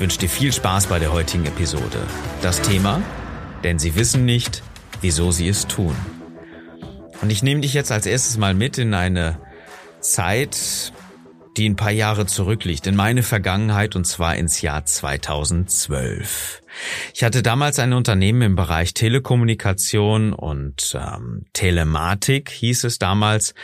Ich wünsche dir viel Spaß bei der heutigen Episode. Das Thema? Denn sie wissen nicht, wieso sie es tun. Und ich nehme dich jetzt als erstes mal mit in eine Zeit, die ein paar Jahre zurückliegt, in meine Vergangenheit und zwar ins Jahr 2012. Ich hatte damals ein Unternehmen im Bereich Telekommunikation und ähm, Telematik, hieß es damals.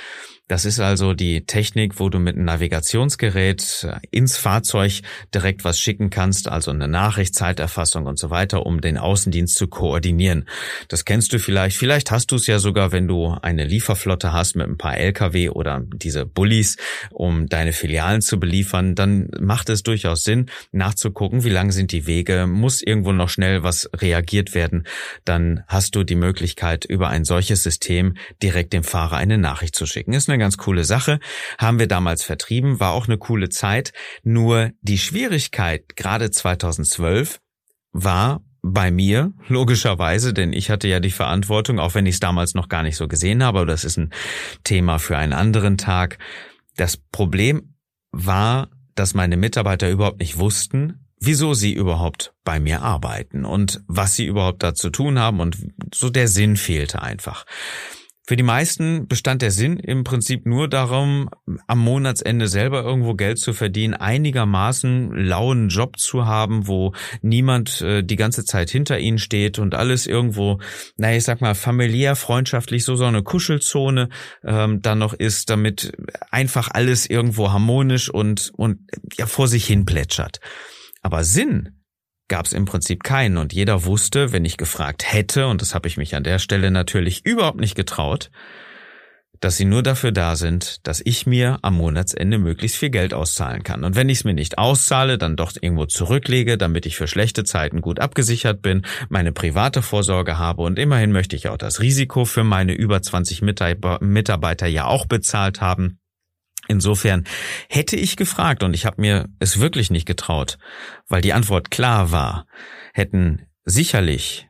Das ist also die Technik, wo du mit einem Navigationsgerät äh, ins Fahrzeug direkt was schicken kannst, also eine Nachricht, Zeiterfassung und so weiter, um den Außendienst zu koordinieren. Das kennst du vielleicht. Vielleicht hast du es ja sogar, wenn du eine Lieferflotte hast mit ein paar Lkw oder diese Bullies, um deine Filialen zu beliefern. Dann macht es durchaus Sinn, nachzugucken, wie lang sind die Wege, muss irgendwo noch schnell was reagiert werden. Dann hast du die Möglichkeit, über ein solches System direkt dem Fahrer eine Nachricht zu schicken. Ist eine ganz coole Sache, haben wir damals vertrieben, war auch eine coole Zeit. Nur die Schwierigkeit, gerade 2012, war bei mir, logischerweise, denn ich hatte ja die Verantwortung, auch wenn ich es damals noch gar nicht so gesehen habe, aber das ist ein Thema für einen anderen Tag. Das Problem war, dass meine Mitarbeiter überhaupt nicht wussten, wieso sie überhaupt bei mir arbeiten und was sie überhaupt da zu tun haben und so der Sinn fehlte einfach. Für die meisten bestand der Sinn im Prinzip nur darum, am Monatsende selber irgendwo Geld zu verdienen, einigermaßen lauen Job zu haben, wo niemand äh, die ganze Zeit hinter ihnen steht und alles irgendwo, naja, ich sag mal, familiär, freundschaftlich, so so eine Kuschelzone ähm, dann noch ist, damit einfach alles irgendwo harmonisch und, und ja vor sich hin plätschert. Aber Sinn gab es im Prinzip keinen und jeder wusste, wenn ich gefragt hätte, und das habe ich mich an der Stelle natürlich überhaupt nicht getraut, dass sie nur dafür da sind, dass ich mir am Monatsende möglichst viel Geld auszahlen kann. Und wenn ich es mir nicht auszahle, dann doch irgendwo zurücklege, damit ich für schlechte Zeiten gut abgesichert bin, meine private Vorsorge habe und immerhin möchte ich auch das Risiko für meine über 20 Mitarbeiter ja auch bezahlt haben. Insofern hätte ich gefragt, und ich habe mir es wirklich nicht getraut, weil die Antwort klar war, hätten sicherlich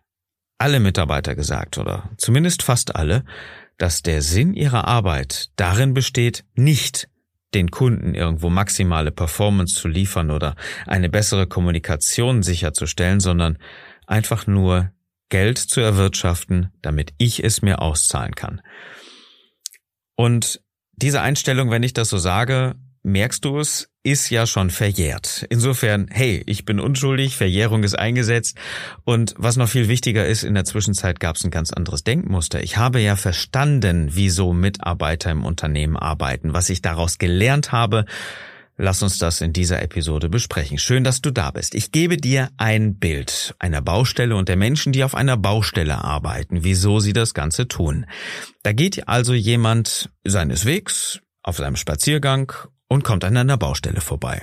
alle Mitarbeiter gesagt, oder zumindest fast alle, dass der Sinn ihrer Arbeit darin besteht, nicht den Kunden irgendwo maximale Performance zu liefern oder eine bessere Kommunikation sicherzustellen, sondern einfach nur Geld zu erwirtschaften, damit ich es mir auszahlen kann. Und diese Einstellung, wenn ich das so sage, merkst du es, ist ja schon verjährt. Insofern, hey, ich bin unschuldig, Verjährung ist eingesetzt. Und was noch viel wichtiger ist, in der Zwischenzeit gab es ein ganz anderes Denkmuster. Ich habe ja verstanden, wieso Mitarbeiter im Unternehmen arbeiten, was ich daraus gelernt habe Lass uns das in dieser Episode besprechen. Schön, dass du da bist. Ich gebe dir ein Bild einer Baustelle und der Menschen, die auf einer Baustelle arbeiten, wieso sie das Ganze tun. Da geht also jemand seines Wegs auf seinem Spaziergang und kommt an einer Baustelle vorbei.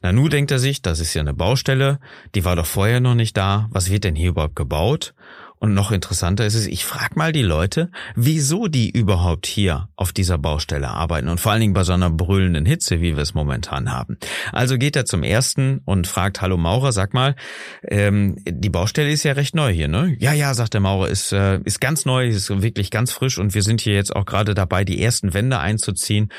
Na, nu denkt er sich, das ist ja eine Baustelle, die war doch vorher noch nicht da, was wird denn hier überhaupt gebaut? Und noch interessanter ist es, ich frage mal die Leute, wieso die überhaupt hier auf dieser Baustelle arbeiten und vor allen Dingen bei so einer brüllenden Hitze, wie wir es momentan haben. Also geht er zum ersten und fragt, hallo Maurer, sag mal, ähm, die Baustelle ist ja recht neu hier, ne? Ja, ja, sagt der Maurer, ist, äh, ist ganz neu, ist wirklich ganz frisch und wir sind hier jetzt auch gerade dabei, die ersten Wände einzuziehen.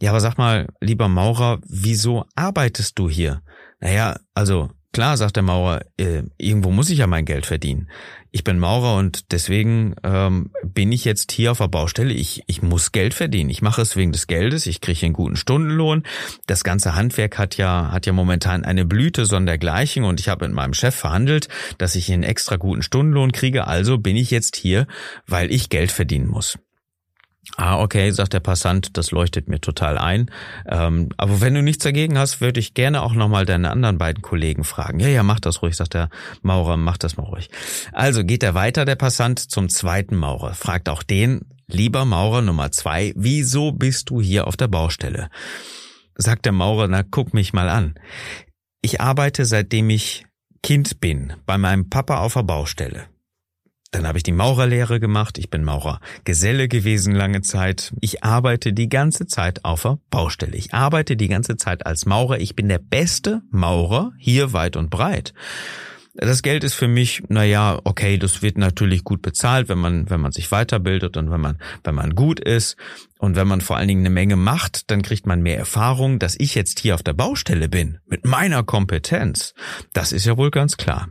Ja, aber sag mal, lieber Maurer, wieso arbeitest du hier? Naja, also Klar, sagt der Maurer, äh, irgendwo muss ich ja mein Geld verdienen. Ich bin Maurer und deswegen ähm, bin ich jetzt hier auf der Baustelle. Ich, ich muss Geld verdienen. Ich mache es wegen des Geldes. Ich kriege einen guten Stundenlohn. Das ganze Handwerk hat ja hat ja momentan eine Blüte sondergleichen und ich habe mit meinem Chef verhandelt, dass ich einen extra guten Stundenlohn kriege. Also bin ich jetzt hier, weil ich Geld verdienen muss. Ah, okay, sagt der Passant, das leuchtet mir total ein. Ähm, aber wenn du nichts dagegen hast, würde ich gerne auch nochmal deine anderen beiden Kollegen fragen. Ja, ja, mach das ruhig, sagt der Maurer, mach das mal ruhig. Also geht er weiter, der Passant, zum zweiten Maurer. Fragt auch den, lieber Maurer Nummer zwei, wieso bist du hier auf der Baustelle? Sagt der Maurer, na guck mich mal an. Ich arbeite seitdem ich Kind bin, bei meinem Papa auf der Baustelle. Dann habe ich die Maurerlehre gemacht. Ich bin Maurergeselle gewesen lange Zeit. Ich arbeite die ganze Zeit auf der Baustelle. Ich arbeite die ganze Zeit als Maurer. Ich bin der beste Maurer hier weit und breit. Das Geld ist für mich, na ja, okay, das wird natürlich gut bezahlt, wenn man, wenn man sich weiterbildet und wenn man, wenn man gut ist und wenn man vor allen Dingen eine Menge macht, dann kriegt man mehr Erfahrung, dass ich jetzt hier auf der Baustelle bin mit meiner Kompetenz. Das ist ja wohl ganz klar.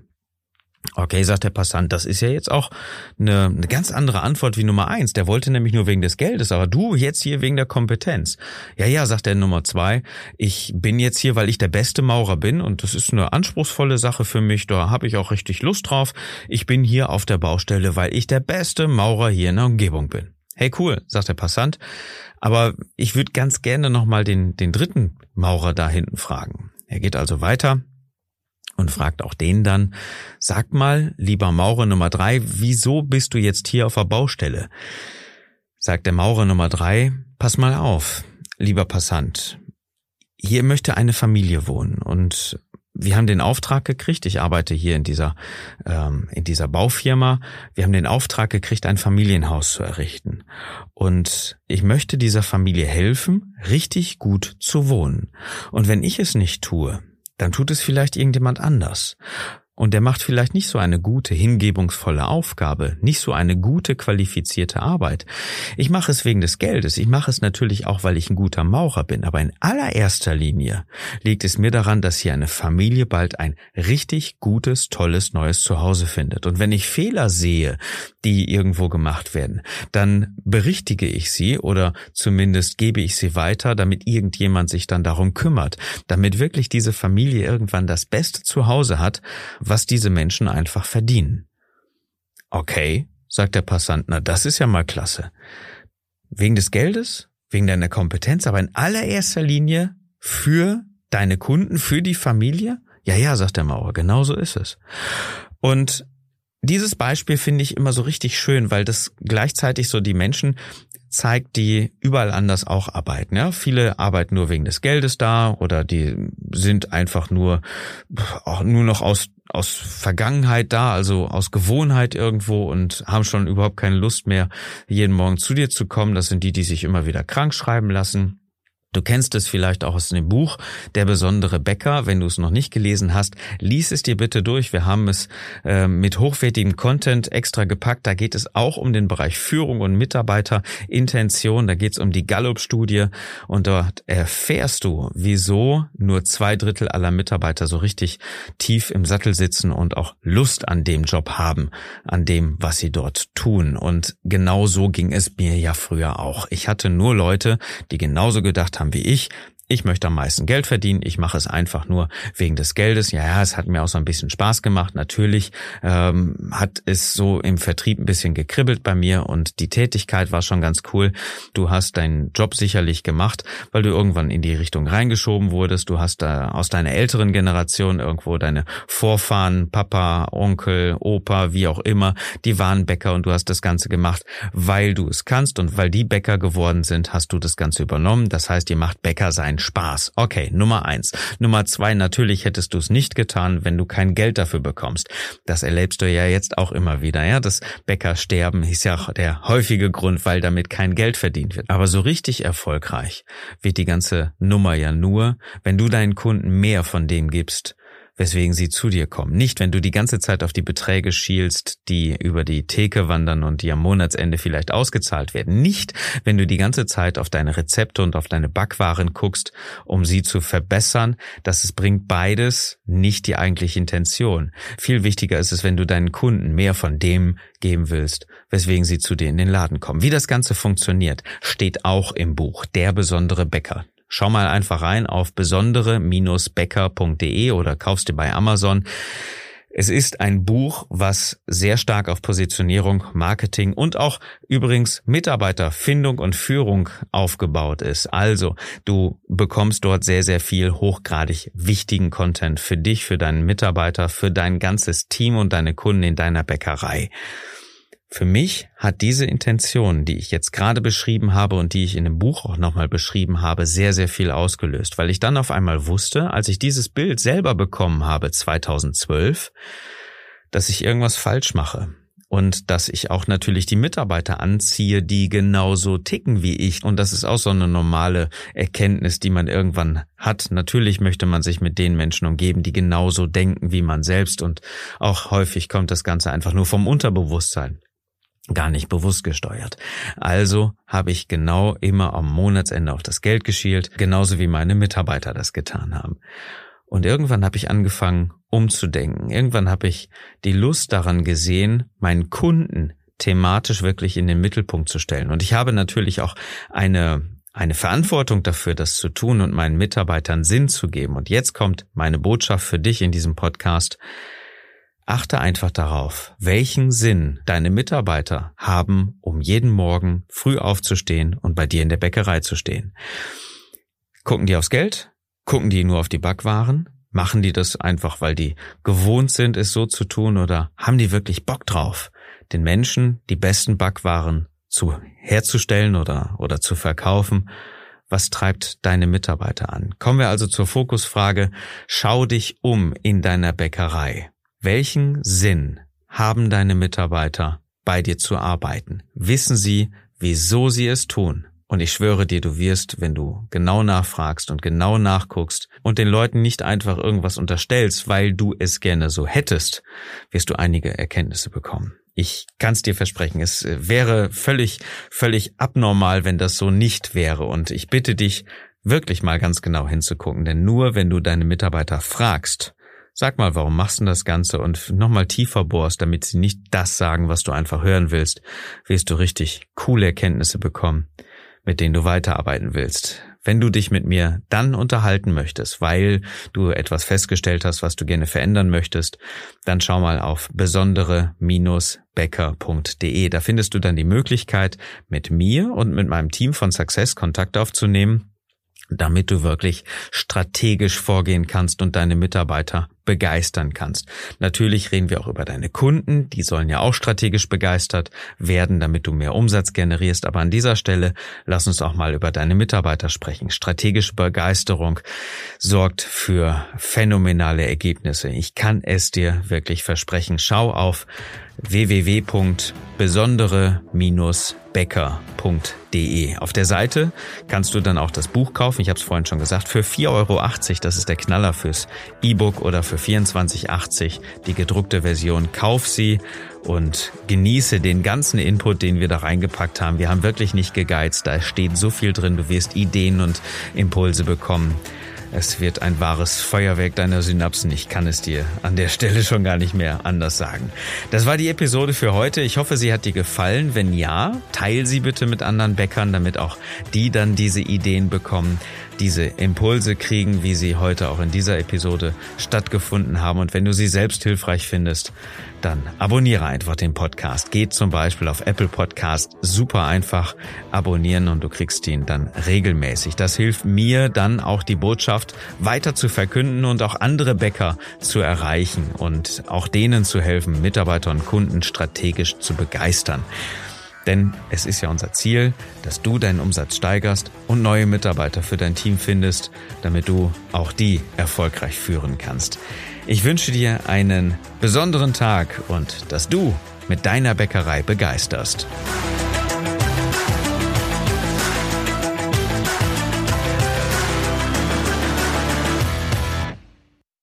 Okay, sagt der Passant, das ist ja jetzt auch eine, eine ganz andere Antwort wie Nummer eins. Der wollte nämlich nur wegen des Geldes, aber du jetzt hier wegen der Kompetenz. Ja, ja, sagt der Nummer zwei, ich bin jetzt hier, weil ich der beste Maurer bin und das ist eine anspruchsvolle Sache für mich, da habe ich auch richtig Lust drauf. Ich bin hier auf der Baustelle, weil ich der beste Maurer hier in der Umgebung bin. Hey, cool, sagt der Passant, aber ich würde ganz gerne nochmal den, den dritten Maurer da hinten fragen. Er geht also weiter und fragt auch den dann, sag mal, lieber Maurer Nummer drei, wieso bist du jetzt hier auf der Baustelle? Sagt der Maurer Nummer drei, pass mal auf, lieber Passant, hier möchte eine Familie wohnen und wir haben den Auftrag gekriegt, ich arbeite hier in dieser, ähm, in dieser Baufirma, wir haben den Auftrag gekriegt, ein Familienhaus zu errichten. Und ich möchte dieser Familie helfen, richtig gut zu wohnen. Und wenn ich es nicht tue, dann tut es vielleicht irgendjemand anders. Und der macht vielleicht nicht so eine gute, hingebungsvolle Aufgabe, nicht so eine gute, qualifizierte Arbeit. Ich mache es wegen des Geldes, ich mache es natürlich auch, weil ich ein guter Maurer bin, aber in allererster Linie liegt es mir daran, dass hier eine Familie bald ein richtig gutes, tolles, neues Zuhause findet. Und wenn ich Fehler sehe, die irgendwo gemacht werden, dann berichtige ich sie oder zumindest gebe ich sie weiter, damit irgendjemand sich dann darum kümmert, damit wirklich diese Familie irgendwann das beste Zuhause hat, was diese Menschen einfach verdienen. Okay, sagt der Passant, na das ist ja mal klasse. Wegen des Geldes, wegen deiner Kompetenz, aber in allererster Linie für deine Kunden, für die Familie? Ja, ja, sagt der Maurer, genau so ist es. Und dieses Beispiel finde ich immer so richtig schön, weil das gleichzeitig so die Menschen zeigt, die überall anders auch arbeiten. Ja, viele arbeiten nur wegen des Geldes da oder die sind einfach nur auch nur noch aus aus Vergangenheit da, also aus Gewohnheit irgendwo und haben schon überhaupt keine Lust mehr, jeden Morgen zu dir zu kommen. Das sind die, die sich immer wieder krank schreiben lassen. Du kennst es vielleicht auch aus dem Buch Der besondere Bäcker. Wenn du es noch nicht gelesen hast, lies es dir bitte durch. Wir haben es äh, mit hochwertigem Content extra gepackt. Da geht es auch um den Bereich Führung und Mitarbeiterintention. Da geht es um die Gallup-Studie und dort erfährst du, wieso nur zwei Drittel aller Mitarbeiter so richtig tief im Sattel sitzen und auch Lust an dem Job haben, an dem, was sie dort tun. Und genau so ging es mir ja früher auch. Ich hatte nur Leute, die genauso gedacht haben, haben wie ich, ich möchte am meisten Geld verdienen, ich mache es einfach nur wegen des Geldes. Ja, ja, es hat mir auch so ein bisschen Spaß gemacht. Natürlich ähm, hat es so im Vertrieb ein bisschen gekribbelt bei mir und die Tätigkeit war schon ganz cool. Du hast deinen Job sicherlich gemacht, weil du irgendwann in die Richtung reingeschoben wurdest. Du hast da aus deiner älteren Generation irgendwo deine Vorfahren, Papa, Onkel, Opa, wie auch immer, die waren Bäcker und du hast das Ganze gemacht, weil du es kannst und weil die Bäcker geworden sind, hast du das Ganze übernommen. Das heißt, ihr macht Bäcker sein Spaß. Okay, Nummer eins. Nummer zwei, natürlich hättest du es nicht getan, wenn du kein Geld dafür bekommst. Das erlebst du ja jetzt auch immer wieder, ja. Das Bäckersterben ist ja auch der häufige Grund, weil damit kein Geld verdient wird. Aber so richtig erfolgreich wird die ganze Nummer ja nur, wenn du deinen Kunden mehr von dem gibst, weswegen sie zu dir kommen. Nicht, wenn du die ganze Zeit auf die Beträge schielst, die über die Theke wandern und die am Monatsende vielleicht ausgezahlt werden. Nicht, wenn du die ganze Zeit auf deine Rezepte und auf deine Backwaren guckst, um sie zu verbessern. Das bringt beides nicht die eigentliche Intention. Viel wichtiger ist es, wenn du deinen Kunden mehr von dem geben willst, weswegen sie zu dir in den Laden kommen. Wie das Ganze funktioniert, steht auch im Buch Der besondere Bäcker. Schau mal einfach rein auf besondere-bäcker.de oder kaufst dir bei Amazon. Es ist ein Buch, was sehr stark auf Positionierung, Marketing und auch übrigens Mitarbeiterfindung und Führung aufgebaut ist. Also du bekommst dort sehr, sehr viel hochgradig wichtigen Content für dich, für deinen Mitarbeiter, für dein ganzes Team und deine Kunden in deiner Bäckerei. Für mich hat diese Intention, die ich jetzt gerade beschrieben habe und die ich in dem Buch auch nochmal beschrieben habe, sehr, sehr viel ausgelöst, weil ich dann auf einmal wusste, als ich dieses Bild selber bekommen habe, 2012, dass ich irgendwas falsch mache und dass ich auch natürlich die Mitarbeiter anziehe, die genauso ticken wie ich. Und das ist auch so eine normale Erkenntnis, die man irgendwann hat. Natürlich möchte man sich mit den Menschen umgeben, die genauso denken wie man selbst. Und auch häufig kommt das Ganze einfach nur vom Unterbewusstsein gar nicht bewusst gesteuert. Also habe ich genau immer am Monatsende auf das Geld geschielt, genauso wie meine Mitarbeiter das getan haben. Und irgendwann habe ich angefangen umzudenken. Irgendwann habe ich die Lust daran gesehen, meinen Kunden thematisch wirklich in den Mittelpunkt zu stellen. Und ich habe natürlich auch eine eine Verantwortung dafür, das zu tun und meinen Mitarbeitern Sinn zu geben. Und jetzt kommt meine Botschaft für dich in diesem Podcast. Achte einfach darauf, welchen Sinn deine Mitarbeiter haben, um jeden Morgen früh aufzustehen und bei dir in der Bäckerei zu stehen. Gucken die aufs Geld? Gucken die nur auf die Backwaren? Machen die das einfach, weil die gewohnt sind, es so zu tun, oder haben die wirklich Bock drauf, den Menschen die besten Backwaren zu herzustellen oder, oder zu verkaufen? Was treibt deine Mitarbeiter an? Kommen wir also zur Fokusfrage. Schau dich um in deiner Bäckerei. Welchen Sinn haben deine Mitarbeiter, bei dir zu arbeiten? Wissen sie, wieso sie es tun? Und ich schwöre dir, du wirst, wenn du genau nachfragst und genau nachguckst und den Leuten nicht einfach irgendwas unterstellst, weil du es gerne so hättest, wirst du einige Erkenntnisse bekommen. Ich kann es dir versprechen, es wäre völlig, völlig abnormal, wenn das so nicht wäre. Und ich bitte dich, wirklich mal ganz genau hinzugucken, denn nur wenn du deine Mitarbeiter fragst, Sag mal, warum machst du das Ganze und nochmal tiefer bohrst, damit sie nicht das sagen, was du einfach hören willst, wirst du richtig coole Erkenntnisse bekommen mit denen du weiterarbeiten willst. Wenn du dich mit mir dann unterhalten möchtest, weil du etwas festgestellt hast, was du gerne verändern möchtest, dann schau mal auf besondere-becker.de. Da findest du dann die Möglichkeit, mit mir und mit meinem Team von Success Kontakt aufzunehmen damit du wirklich strategisch vorgehen kannst und deine Mitarbeiter begeistern kannst. Natürlich reden wir auch über deine Kunden, die sollen ja auch strategisch begeistert werden, damit du mehr Umsatz generierst, aber an dieser Stelle lass uns auch mal über deine Mitarbeiter sprechen. Strategische Begeisterung sorgt für phänomenale Ergebnisse. Ich kann es dir wirklich versprechen. Schau auf www.besondere-becker.de. Auf der Seite kannst du dann auch das Buch kaufen. Ich habe es vorhin schon gesagt, für 4,80 Euro. Das ist der Knaller fürs E-Book oder für 24,80 die gedruckte Version. Kauf sie und genieße den ganzen Input, den wir da reingepackt haben. Wir haben wirklich nicht gegeizt. Da steht so viel drin. Du wirst Ideen und Impulse bekommen. Es wird ein wahres Feuerwerk deiner Synapsen. Ich kann es dir an der Stelle schon gar nicht mehr anders sagen. Das war die Episode für heute. Ich hoffe, sie hat dir gefallen. Wenn ja, teil sie bitte mit anderen Bäckern, damit auch die dann diese Ideen bekommen diese Impulse kriegen, wie sie heute auch in dieser Episode stattgefunden haben. Und wenn du sie selbst hilfreich findest, dann abonniere einfach den Podcast. Geh zum Beispiel auf Apple Podcast, super einfach abonnieren und du kriegst ihn dann regelmäßig. Das hilft mir dann auch die Botschaft weiter zu verkünden und auch andere Bäcker zu erreichen und auch denen zu helfen, Mitarbeiter und Kunden strategisch zu begeistern. Denn es ist ja unser Ziel, dass du deinen Umsatz steigerst und neue Mitarbeiter für dein Team findest, damit du auch die erfolgreich führen kannst. Ich wünsche dir einen besonderen Tag und dass du mit deiner Bäckerei begeisterst.